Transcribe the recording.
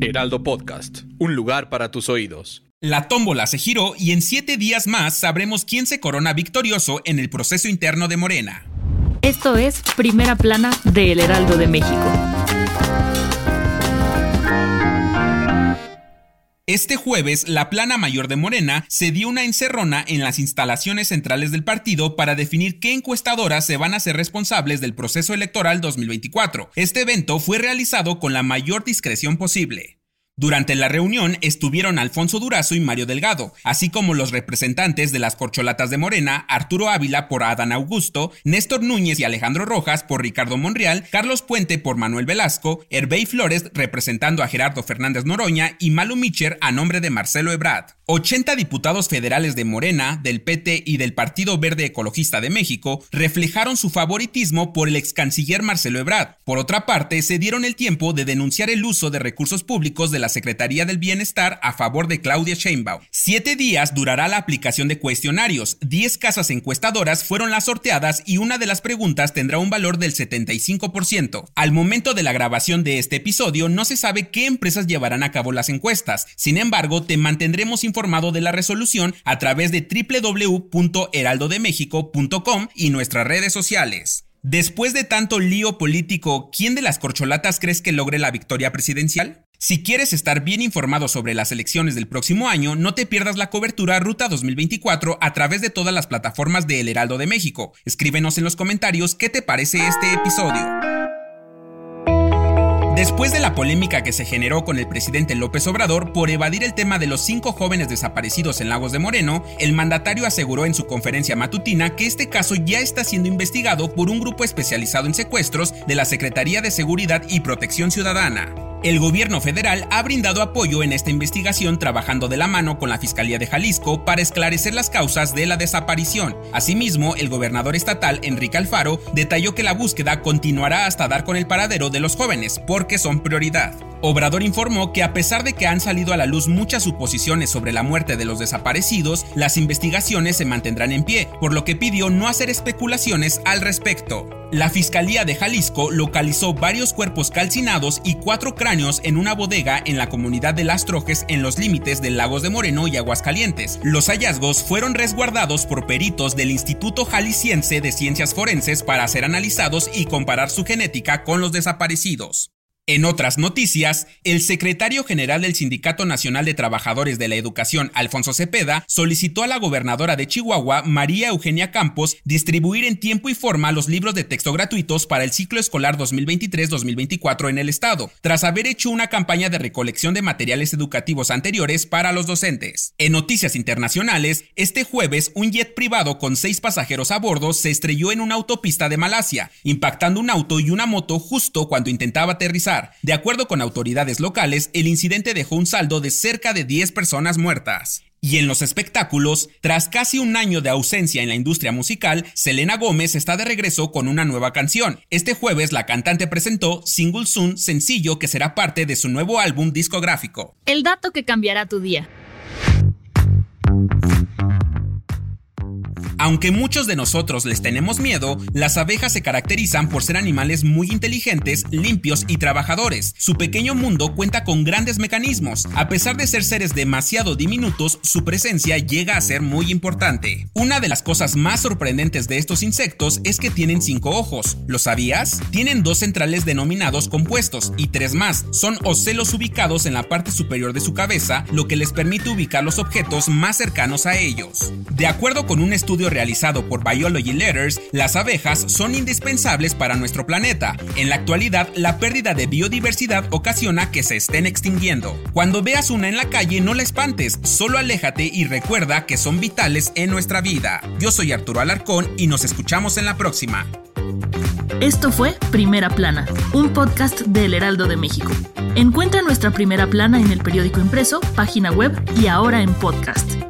Heraldo Podcast, un lugar para tus oídos. La tómbola se giró y en siete días más sabremos quién se corona victorioso en el proceso interno de Morena. Esto es Primera Plana de El Heraldo de México. Este jueves, la plana mayor de Morena se dio una encerrona en las instalaciones centrales del partido para definir qué encuestadoras se van a ser responsables del proceso electoral 2024. Este evento fue realizado con la mayor discreción posible. Durante la reunión estuvieron Alfonso Durazo y Mario Delgado, así como los representantes de las corcholatas de Morena, Arturo Ávila por Adán Augusto, Néstor Núñez y Alejandro Rojas por Ricardo Monreal, Carlos Puente por Manuel Velasco, Hervey Flores representando a Gerardo Fernández Noroña y Malu Micher a nombre de Marcelo Ebrard. 80 diputados federales de Morena, del PT y del Partido Verde Ecologista de México reflejaron su favoritismo por el ex canciller Marcelo Ebrard. Por otra parte, se dieron el tiempo de denunciar el uso de recursos públicos de la Secretaría del Bienestar a favor de Claudia Sheinbaum. Siete días durará la aplicación de cuestionarios. Diez casas encuestadoras fueron las sorteadas y una de las preguntas tendrá un valor del 75%. Al momento de la grabación de este episodio, no se sabe qué empresas llevarán a cabo las encuestas. Sin embargo, te mantendremos informado informado de la resolución a través de www.heraldodemexico.com y nuestras redes sociales. Después de tanto lío político, ¿quién de las corcholatas crees que logre la victoria presidencial? Si quieres estar bien informado sobre las elecciones del próximo año, no te pierdas la cobertura Ruta 2024 a través de todas las plataformas de El Heraldo de México. Escríbenos en los comentarios qué te parece este episodio. Después de la polémica que se generó con el presidente López Obrador por evadir el tema de los cinco jóvenes desaparecidos en Lagos de Moreno, el mandatario aseguró en su conferencia matutina que este caso ya está siendo investigado por un grupo especializado en secuestros de la Secretaría de Seguridad y Protección Ciudadana. El gobierno federal ha brindado apoyo en esta investigación trabajando de la mano con la Fiscalía de Jalisco para esclarecer las causas de la desaparición. Asimismo, el gobernador estatal Enrique Alfaro detalló que la búsqueda continuará hasta dar con el paradero de los jóvenes porque son prioridad. Obrador informó que a pesar de que han salido a la luz muchas suposiciones sobre la muerte de los desaparecidos, las investigaciones se mantendrán en pie, por lo que pidió no hacer especulaciones al respecto. La Fiscalía de Jalisco localizó varios cuerpos calcinados y cuatro cráneos en una bodega en la comunidad de Las Trojes en los límites de Lagos de Moreno y Aguascalientes. Los hallazgos fueron resguardados por peritos del Instituto Jalisciense de Ciencias Forenses para ser analizados y comparar su genética con los desaparecidos. En otras noticias, el secretario general del Sindicato Nacional de Trabajadores de la Educación, Alfonso Cepeda, solicitó a la gobernadora de Chihuahua, María Eugenia Campos, distribuir en tiempo y forma los libros de texto gratuitos para el ciclo escolar 2023-2024 en el estado, tras haber hecho una campaña de recolección de materiales educativos anteriores para los docentes. En noticias internacionales, este jueves un jet privado con seis pasajeros a bordo se estrelló en una autopista de Malasia, impactando un auto y una moto justo cuando intentaba aterrizar de acuerdo con autoridades locales, el incidente dejó un saldo de cerca de 10 personas muertas. Y en los espectáculos, tras casi un año de ausencia en la industria musical, Selena Gómez está de regreso con una nueva canción. Este jueves la cantante presentó Single Soon, sencillo que será parte de su nuevo álbum discográfico. El dato que cambiará tu día. Aunque muchos de nosotros les tenemos miedo, las abejas se caracterizan por ser animales muy inteligentes, limpios y trabajadores. Su pequeño mundo cuenta con grandes mecanismos. A pesar de ser seres demasiado diminutos, su presencia llega a ser muy importante. Una de las cosas más sorprendentes de estos insectos es que tienen cinco ojos. ¿Lo sabías? Tienen dos centrales denominados compuestos y tres más. Son ocelos ubicados en la parte superior de su cabeza, lo que les permite ubicar los objetos más cercanos a ellos. De acuerdo con un realizado por Biology Letters, las abejas son indispensables para nuestro planeta. En la actualidad, la pérdida de biodiversidad ocasiona que se estén extinguiendo. Cuando veas una en la calle, no la espantes, solo aléjate y recuerda que son vitales en nuestra vida. Yo soy Arturo Alarcón y nos escuchamos en la próxima. Esto fue Primera Plana, un podcast del Heraldo de México. Encuentra nuestra Primera Plana en el periódico impreso, página web y ahora en podcast.